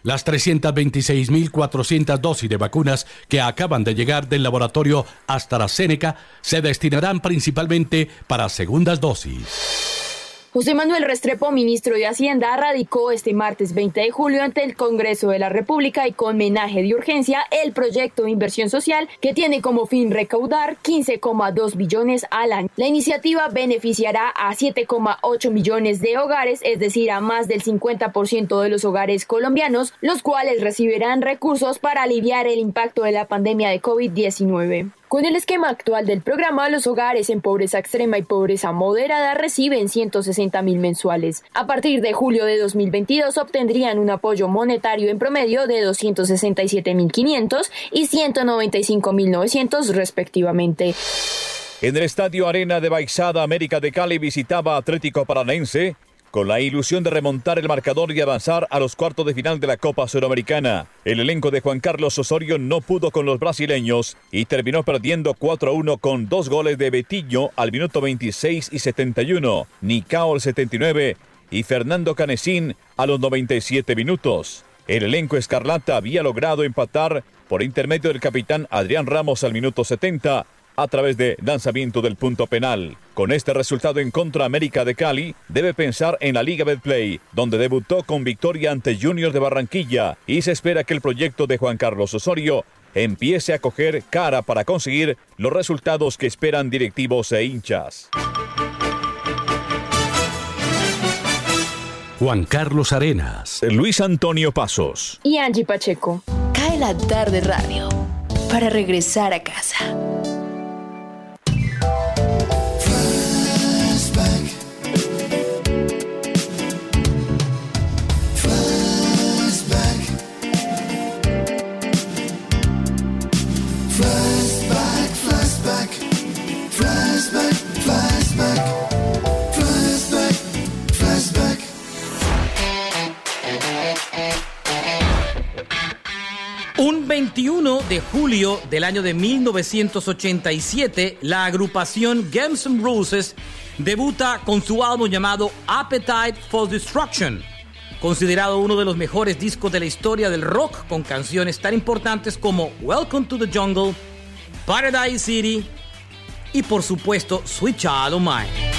T: Las 326.400 dosis de vacunas que acaban de llegar del laboratorio AstraZeneca se destinarán principalmente para segundas dosis.
U: José Manuel Restrepo, ministro de Hacienda, radicó este martes 20 de julio ante el Congreso de la República y con menaje de urgencia el proyecto de inversión social que tiene como fin recaudar 15,2 billones al año. La iniciativa beneficiará a 7,8 millones de hogares, es decir, a más del 50% de los hogares colombianos, los cuales recibirán recursos para aliviar el impacto de la pandemia de COVID-19. Con el esquema actual del programa, los hogares en pobreza extrema y pobreza moderada reciben 160 mil mensuales. A partir de julio de 2022 obtendrían un apoyo monetario en promedio de 267 mil 500 y 195 mil 900 respectivamente.
V: En el Estadio Arena de Baixada, América de Cali visitaba Atlético Paranense con la ilusión de remontar el marcador y avanzar a los cuartos de final de la Copa Sudamericana. El elenco de Juan Carlos Osorio no pudo con los brasileños y terminó perdiendo 4-1 con dos goles de Betillo al minuto 26 y 71, Nicao al 79 y Fernando Canesín a los 97 minutos. El elenco escarlata había logrado empatar por intermedio del capitán Adrián Ramos al minuto 70 a través de lanzamiento del punto penal. Con este resultado en contra América de Cali, debe pensar en la Liga Betplay, donde debutó con victoria ante Junior de Barranquilla y se espera que el proyecto de Juan Carlos Osorio empiece a coger cara para conseguir los resultados que esperan directivos e hinchas.
T: Juan Carlos Arenas,
V: Luis Antonio Pasos
U: y Angie Pacheco.
I: Cae la tarde radio para regresar a casa.
W: 21 de julio del año de 1987, la agrupación Guns N' Roses debuta con su álbum llamado Appetite for Destruction, considerado uno de los mejores discos de la historia del rock con canciones tan importantes como Welcome to the Jungle, Paradise City y por supuesto Sweet Child O' Mine.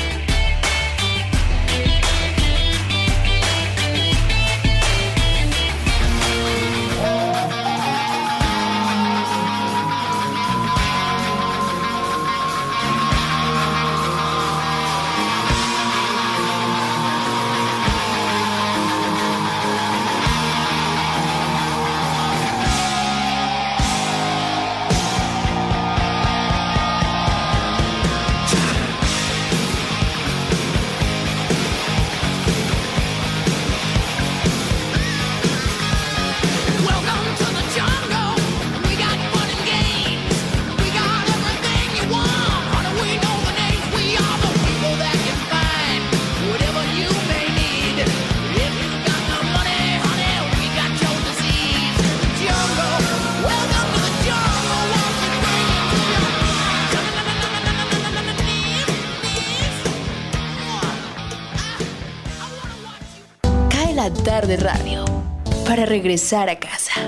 I: Regresar a casa.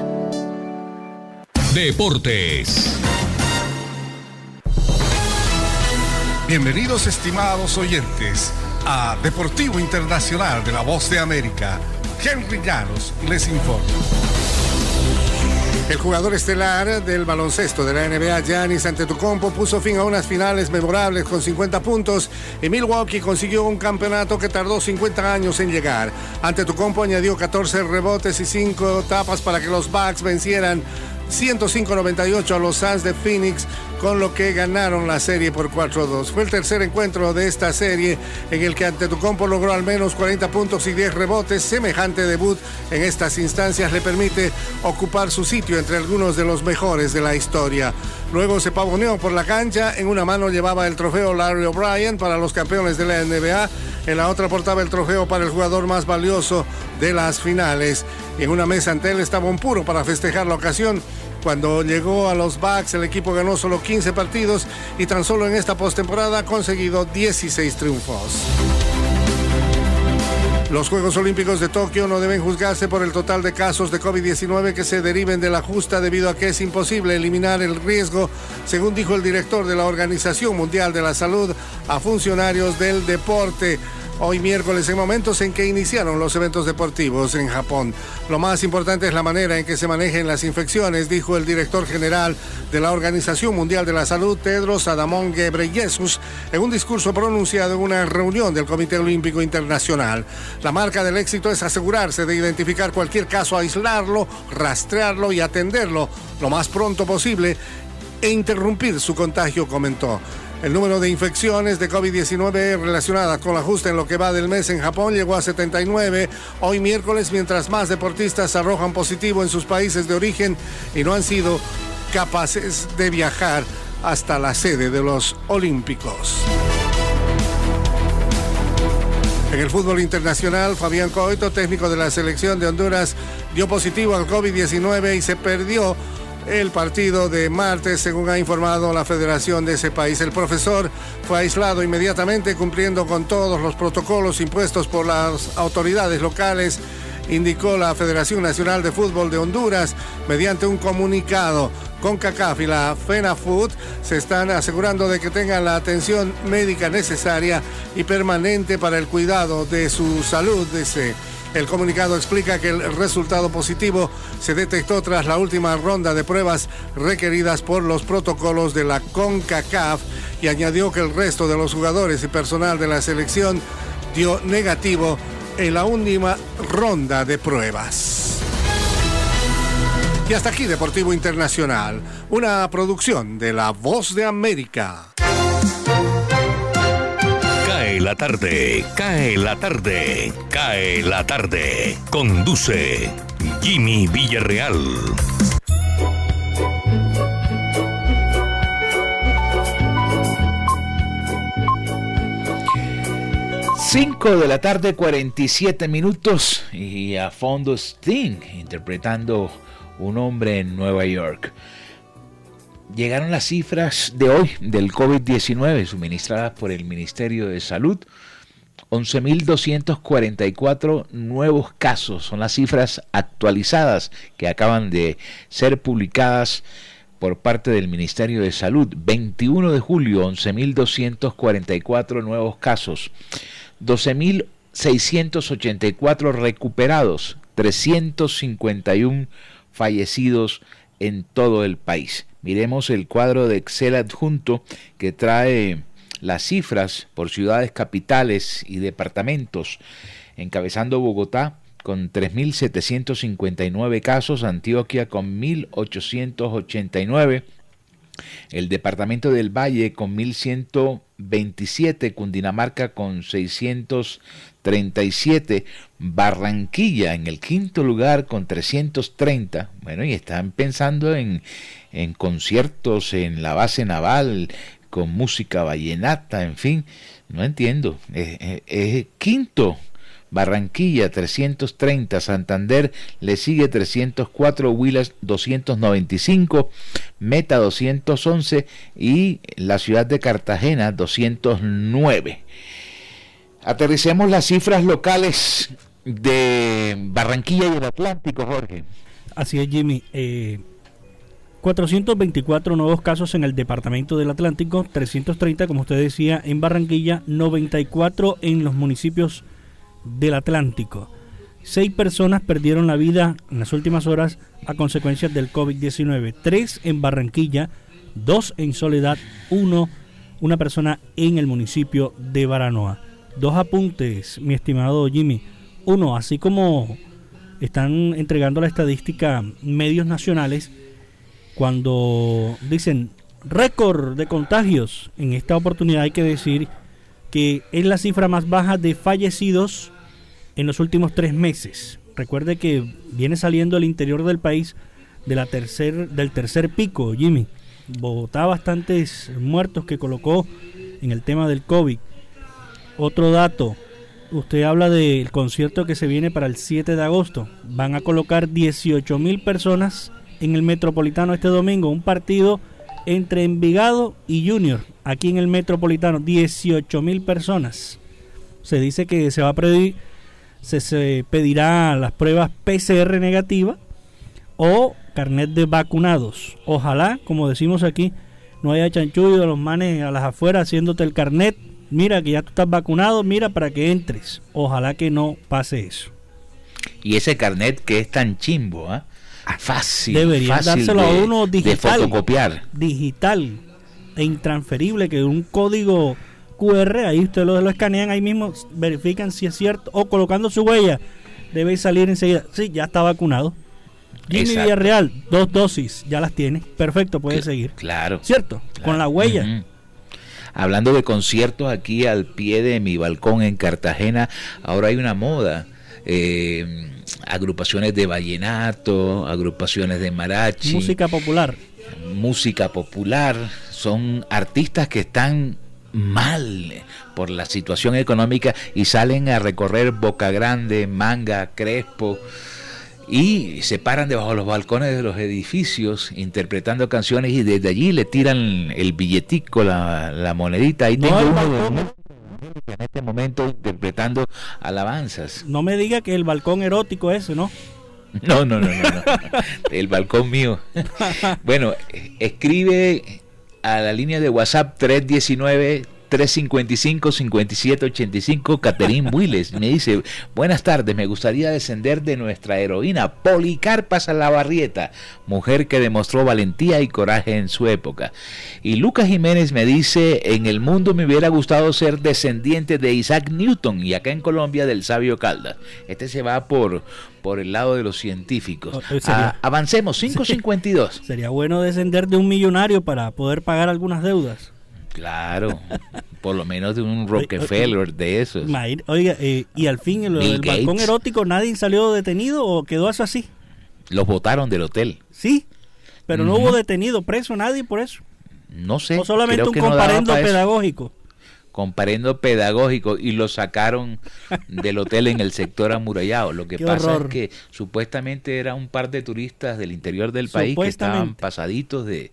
F: Deportes.
X: Bienvenidos estimados oyentes a Deportivo Internacional de la Voz de América. Henry Llanos les informa. El jugador estelar del baloncesto de la NBA, Giannis Antetokounmpo, puso fin a unas finales memorables con 50 puntos y Milwaukee consiguió un campeonato que tardó 50 años en llegar. Antetokounmpo añadió 14 rebotes y 5 tapas para que los Bucks vencieran 105-98 a los Suns de Phoenix, con lo que ganaron la serie por 4-2. Fue el tercer encuentro de esta serie en el que Antetokounmpo logró al menos 40 puntos y 10 rebotes. Semejante debut en estas instancias le permite ocupar su sitio entre algunos de los mejores de la historia. Luego se pavoneó por la cancha. En una mano llevaba el trofeo Larry O'Brien para los campeones de la NBA. En la otra portaba el trofeo para el jugador más valioso de las finales. En una mesa ante él estaba un puro para festejar la ocasión. Cuando llegó a los Bucks, el equipo ganó solo 15 partidos y tan solo en esta postemporada ha conseguido 16 triunfos. Los Juegos Olímpicos de Tokio no deben juzgarse por el total de casos de COVID-19 que se deriven de la justa debido a que es imposible eliminar el riesgo, según dijo el director de la Organización Mundial de la Salud a funcionarios del deporte hoy miércoles en momentos en que iniciaron los eventos deportivos en Japón. Lo más importante es la manera en que se manejen las infecciones, dijo el director general de la Organización Mundial de la Salud, Tedros Adamón Ghebreyesus, en un discurso pronunciado en una reunión del Comité Olímpico Internacional. La marca del éxito es asegurarse de identificar cualquier caso, aislarlo, rastrearlo y atenderlo lo más pronto posible e interrumpir su contagio, comentó. El número de infecciones de COVID-19 relacionadas con la justa en lo que va del mes en Japón llegó a 79 hoy miércoles, mientras más deportistas arrojan positivo en sus países de origen y no han sido capaces de viajar hasta la sede de los Olímpicos. En el fútbol internacional, Fabián Coito, técnico de la selección de Honduras, dio positivo al COVID-19 y se perdió el partido de martes, según ha informado la federación de ese país. El profesor fue aislado inmediatamente cumpliendo con todos los protocolos impuestos por las autoridades locales, indicó la Federación Nacional de Fútbol de Honduras mediante un comunicado. Con CACAF y la FENAFUT se están asegurando de que tengan la atención médica necesaria y permanente para el cuidado de su salud, dice. El comunicado explica que el resultado positivo se detectó tras la última ronda de pruebas requeridas por los protocolos de la CONCACAF y añadió que el resto de los jugadores y personal de la selección dio negativo en la última ronda de pruebas. Y hasta aquí Deportivo Internacional, una producción de La Voz de América.
F: Cae la tarde, cae la tarde, cae la tarde. Conduce Jimmy Villarreal.
E: Cinco de la tarde, 47 minutos y a fondo Sting interpretando un hombre en Nueva York. Llegaron las cifras de hoy del COVID-19 suministradas por el Ministerio de Salud. 11.244 nuevos casos son las cifras actualizadas que acaban de ser publicadas por parte del Ministerio de Salud. 21 de julio, 11.244 nuevos casos. 12.684 recuperados. 351 fallecidos en todo el país. Miremos el cuadro de Excel adjunto que trae las cifras por ciudades capitales y departamentos, encabezando Bogotá con 3.759 casos, Antioquia con 1.889, el departamento del Valle con 1127, Cundinamarca con 637, Barranquilla en el quinto lugar con 330. Bueno, y están pensando en, en conciertos en la base naval con música vallenata, en fin, no entiendo. Es, quinto Barranquilla 330, Santander le sigue 304, Huilas 295, Meta 211 y la ciudad de Cartagena 209. Aterricemos las cifras locales de Barranquilla y el Atlántico, Jorge.
R: Así es, Jimmy. Eh, 424 nuevos casos en el departamento del Atlántico, 330, como usted decía, en Barranquilla, 94 en los municipios del Atlántico. Seis personas perdieron la vida en las últimas horas a consecuencias del COVID-19. Tres en Barranquilla, dos en Soledad, uno, una persona en el municipio de Baranoa. Dos apuntes, mi estimado Jimmy. Uno, así como están entregando la estadística medios nacionales, cuando dicen récord de contagios, en esta oportunidad hay que decir que es la cifra más baja de fallecidos en los últimos tres meses. Recuerde que viene saliendo el interior del país de la tercer, del tercer pico, Jimmy. Bogotá bastantes muertos que colocó en el tema del COVID. Otro dato, usted habla del concierto que se viene para el 7 de agosto. Van a colocar 18 mil personas en el Metropolitano este domingo. Un partido entre Envigado y Junior, aquí en el Metropolitano. 18 mil personas. Se dice que se va a pedir, se, se pedirá las pruebas PCR negativas o carnet de vacunados. Ojalá, como decimos aquí, no haya chanchullo de los manes a las afueras haciéndote el carnet. Mira que ya tú estás vacunado, mira para que entres. Ojalá que no pase eso.
E: Y ese carnet que es tan chimbo, ¿ah? Fácil.
R: Debería
E: fácil
R: dárselo
E: de-
R: a uno
E: de
R: digital.
E: fotocopiar.
R: Digital e intransferible, que un código QR, ahí ustedes lo, lo escanean, ahí mismo verifican si es cierto, o colocando su huella, debe salir enseguida. Sí, ya está vacunado. Jimmy
E: Exacto.
R: Villarreal, dos dosis, ya las tiene. Perfecto, puede seguir.
E: Claro.
R: ¿Cierto? Con la huella.
E: Hablando de conciertos aquí al pie de mi balcón en Cartagena, ahora hay una moda. eh, agrupaciones de vallenato, agrupaciones de mariachi,
R: Música popular.
E: música popular, son artistas que están mal por la situación económica y salen a recorrer Boca Grande, Manga, Crespo y se paran debajo de los balcones de los edificios interpretando canciones y desde allí le tiran el billetico, la, la monedita. Ahí
R: No,
E: tengo
R: el
E: uno en este momento interpretando alabanzas.
R: No me diga que el balcón erótico ese, ¿no?
E: No, no, no, no, no. El balcón mío. Bueno, escribe a la línea de WhatsApp 319 355-5785, Caterín Willes. Me dice, buenas tardes, me gustaría descender de nuestra heroína, Policarpa Salabarrieta, mujer que demostró valentía y coraje en su época. Y Lucas Jiménez me dice, en el mundo me hubiera gustado ser descendiente de Isaac Newton y acá en Colombia del sabio Caldas. Este se va por, por el lado de los científicos.
R: eh, sería-
E: Ah, avancemos, 552.
R: Sería bueno descender de un millonario para poder pagar algunas deudas.
E: Claro, por lo menos de un Rockefeller de esos.
R: Oiga, eh, y al fin,
E: Bill
R: del balcón erótico, ¿nadie salió detenido o quedó eso así?
E: Los votaron del hotel.
R: Sí, pero no hubo detenido, preso nadie por eso.
E: No sé.
R: o solamente un
E: no
R: comparendo pedagógico.
E: Comparendo pedagógico y lo sacaron del hotel en el sector amurallado. Lo que
R: Qué
E: pasa
R: horror.
E: es que supuestamente era un par de turistas del interior del país que estaban pasaditos de,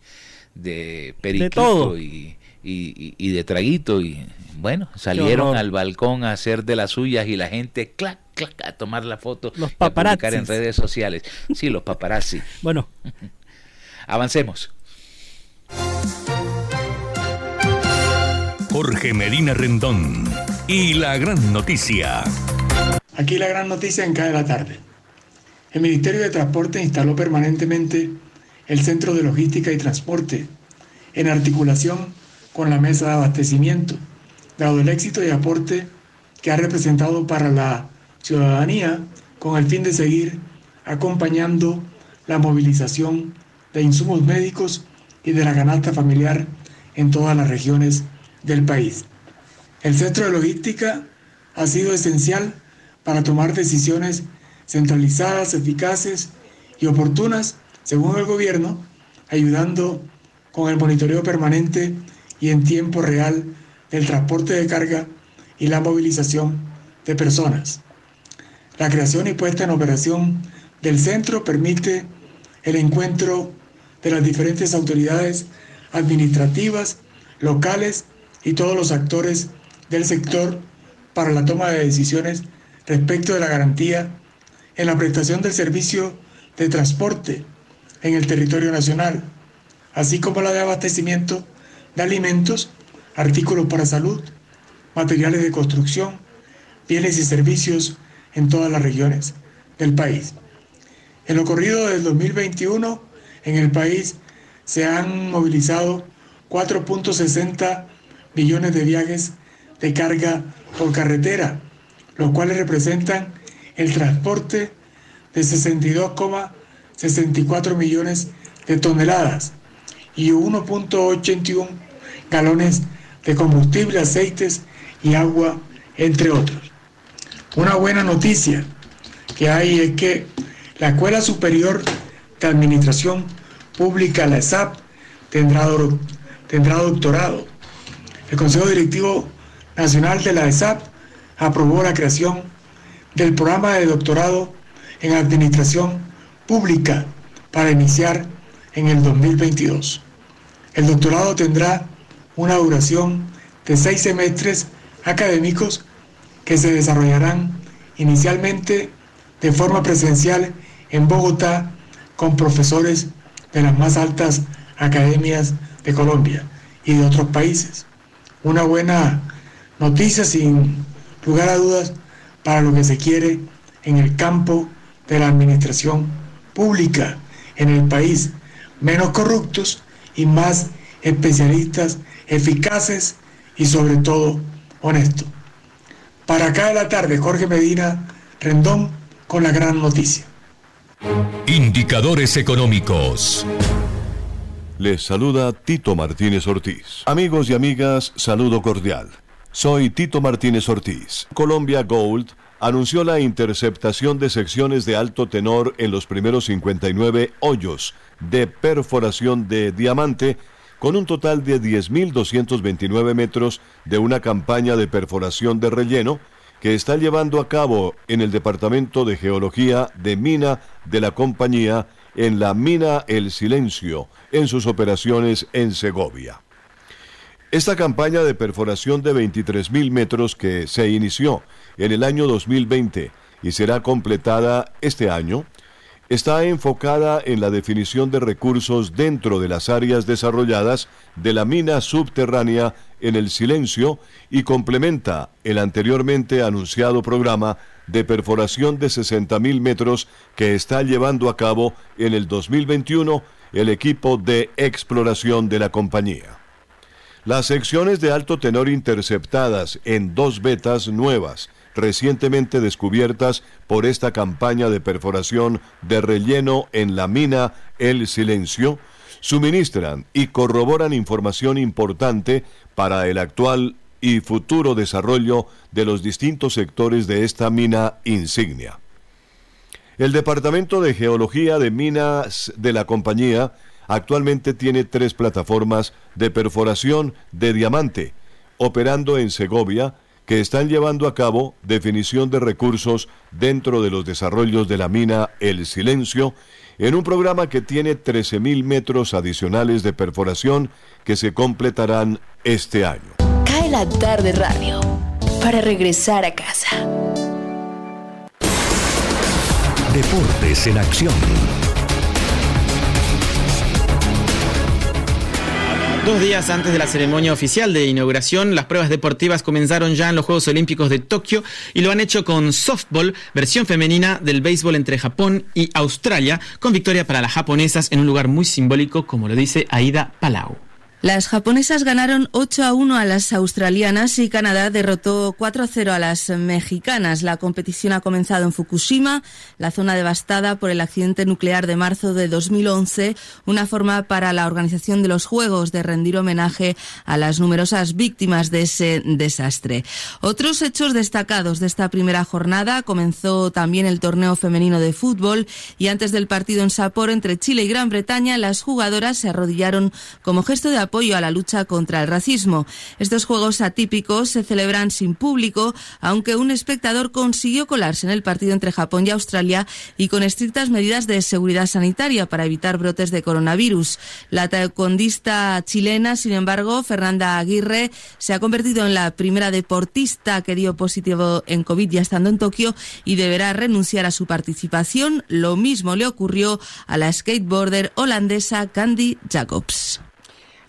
E: de periquito y, y, y- y de traguito y bueno, salieron al balcón a hacer de las suyas y la gente clac, clac, a tomar la foto
R: Los
E: y a publicar en redes sociales. Sí, los paparazzi.
R: Bueno,
E: Avancemos.
F: Jorge Medina Rendón y la gran noticia.
Y: Aquí la gran noticia en cada la tarde. El Ministerio de Transporte instaló permanentemente el Centro de Logística y Transporte en articulación con la Mesa de Abastecimiento, dado el éxito y aporte que ha representado para la ciudadanía con el fin de seguir acompañando la movilización de insumos médicos y de la canasta familiar en todas las regiones del país. El centro de logística ha sido esencial para tomar decisiones centralizadas, eficaces y oportunas, según el gobierno, ayudando con el monitoreo permanente y en tiempo real del transporte de carga y la movilización de personas. La creación y puesta en operación del centro permite el encuentro de las diferentes autoridades administrativas, locales y todos los actores del sector para la toma de decisiones respecto de la garantía en la prestación del servicio de transporte en el territorio nacional, así como la de abastecimiento de alimentos, artículos para salud, materiales de construcción, bienes y servicios en todas las regiones del país. En lo corrido del 2021, en el país se han movilizado 4.60 millones de viajes de carga por carretera, los cuales representan el transporte de 62,64 millones de toneladas y 1.81 galones de combustible, aceites y agua, entre otros. Una buena noticia que hay es que la Escuela Superior de Administración Pública, la ESAP, tendrá, tendrá doctorado. El Consejo Directivo Nacional de la ESAP aprobó la creación del programa de doctorado en Administración Pública para iniciar en el 2022. El doctorado tendrá una duración de seis semestres académicos que se desarrollarán inicialmente de forma presencial en Bogotá con profesores de las más altas academias de Colombia y de otros países. Una buena noticia sin lugar a dudas para lo que se quiere en el campo de la administración pública en el país, menos corruptos y más especialistas eficaces y sobre todo honestos. Para acá de la tarde, Jorge Medina Rendón con la gran noticia.
F: Indicadores económicos.
A: Les saluda Tito Martínez Ortiz. Amigos y amigas, saludo cordial. Soy Tito Martínez Ortiz. Colombia Gold anunció la interceptación de secciones de alto tenor en los primeros 59 hoyos de perforación de diamante con un total de 10.229 metros de una campaña de perforación de relleno que está llevando a cabo en el Departamento de Geología de Mina de la compañía en la mina El Silencio, en sus operaciones en Segovia. Esta campaña de perforación de 23.000 metros que se inició en el año 2020 y será completada este año, está enfocada en la definición de recursos dentro de las áreas desarrolladas de la mina subterránea en el silencio y complementa el anteriormente anunciado programa de perforación de 60.000 metros que está llevando a cabo en el 2021 el equipo de exploración de la compañía. Las secciones de alto tenor interceptadas en dos vetas nuevas recientemente descubiertas por esta campaña de perforación de relleno en la mina El Silencio, suministran y corroboran información importante para el actual y futuro desarrollo de los distintos sectores de esta mina insignia. El Departamento de Geología de Minas de la compañía actualmente tiene tres plataformas de perforación de diamante, operando en Segovia, que están llevando a cabo definición de recursos dentro de los desarrollos de la mina El Silencio, en un programa que tiene 13.000 metros adicionales de perforación que se completarán este año.
I: Cae la tarde radio para regresar a casa.
F: Deportes en acción.
O: Dos días antes de la ceremonia oficial de inauguración, las pruebas deportivas comenzaron ya en los Juegos Olímpicos de Tokio y lo han hecho con softball, versión femenina del béisbol entre Japón y Australia, con victoria para las japonesas en un lugar muy simbólico, como lo dice Aida Palau.
Z: Las japonesas ganaron 8 a 1 a las australianas y Canadá derrotó 4 a 0 a las mexicanas. La competición ha comenzado en Fukushima, la zona devastada por el accidente nuclear de marzo de 2011, una forma para la organización de los Juegos de rendir homenaje a las numerosas víctimas de ese desastre. Otros hechos destacados de esta primera jornada comenzó también el torneo femenino de fútbol y antes del partido en Sapporo entre Chile y Gran Bretaña, las jugadoras se arrodillaron como gesto de apoyo a la lucha contra el racismo. Estos juegos atípicos se celebran sin público, aunque un espectador consiguió colarse en el partido entre Japón y Australia y con estrictas medidas de seguridad sanitaria para evitar brotes de coronavirus. La taekwondista chilena, sin embargo, Fernanda Aguirre, se ha convertido en la primera deportista que dio positivo en COVID ya estando en Tokio y deberá renunciar a su participación. Lo mismo le ocurrió a la skateboarder holandesa Candy Jacobs.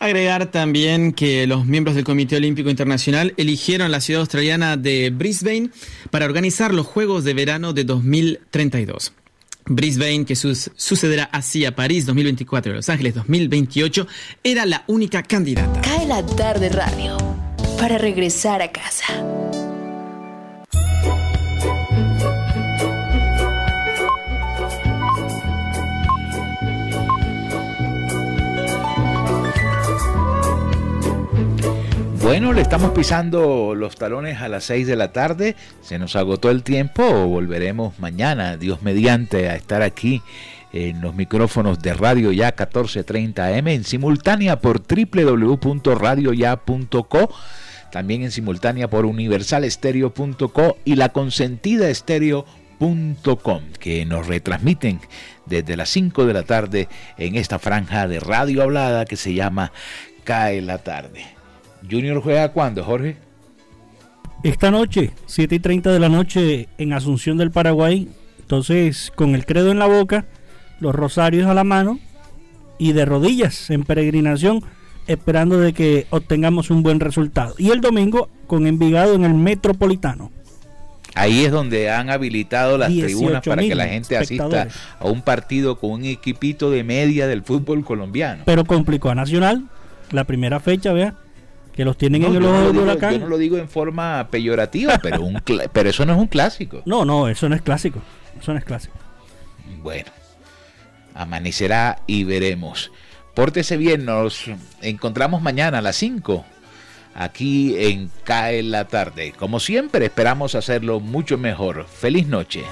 O: Agregar también que los miembros del Comité Olímpico Internacional eligieron la ciudad australiana de Brisbane para organizar los Juegos de Verano de 2032. Brisbane, que sucederá así a París 2024 y Los Ángeles 2028, era la única candidata.
I: Cae la tarde radio para regresar a casa.
E: Bueno, le estamos pisando los talones a las 6 de la tarde. Se nos agotó el tiempo. Volveremos mañana, Dios mediante, a estar aquí en los micrófonos de Radio Ya 1430 M, en simultánea por www.radioya.co, también en simultánea por universalestereo.co y la consentida que nos retransmiten desde las 5 de la tarde en esta franja de radio hablada que se llama Cae la tarde. Junior juega cuándo, Jorge?
R: Esta noche, 7 y 30 de la noche en Asunción del Paraguay. Entonces, con el credo en la boca, los rosarios a la mano y de rodillas en peregrinación, esperando de que obtengamos un buen resultado. Y el domingo con Envigado en el Metropolitano.
E: Ahí es donde han habilitado las tribunas para que la gente asista a un partido con un equipito de media del fútbol colombiano.
R: Pero complicó a Nacional la primera fecha, vea, que los tienen en el ojo
E: del huracán. Yo no lo digo en forma peyorativa, pero, un pero eso no es un clásico.
R: No, no, eso no es clásico. Eso no es clásico.
E: Bueno, amanecerá y veremos. Pórtese bien, nos encontramos mañana a las 5 aquí en Cae la tarde. Como siempre, esperamos hacerlo mucho mejor. Feliz noche.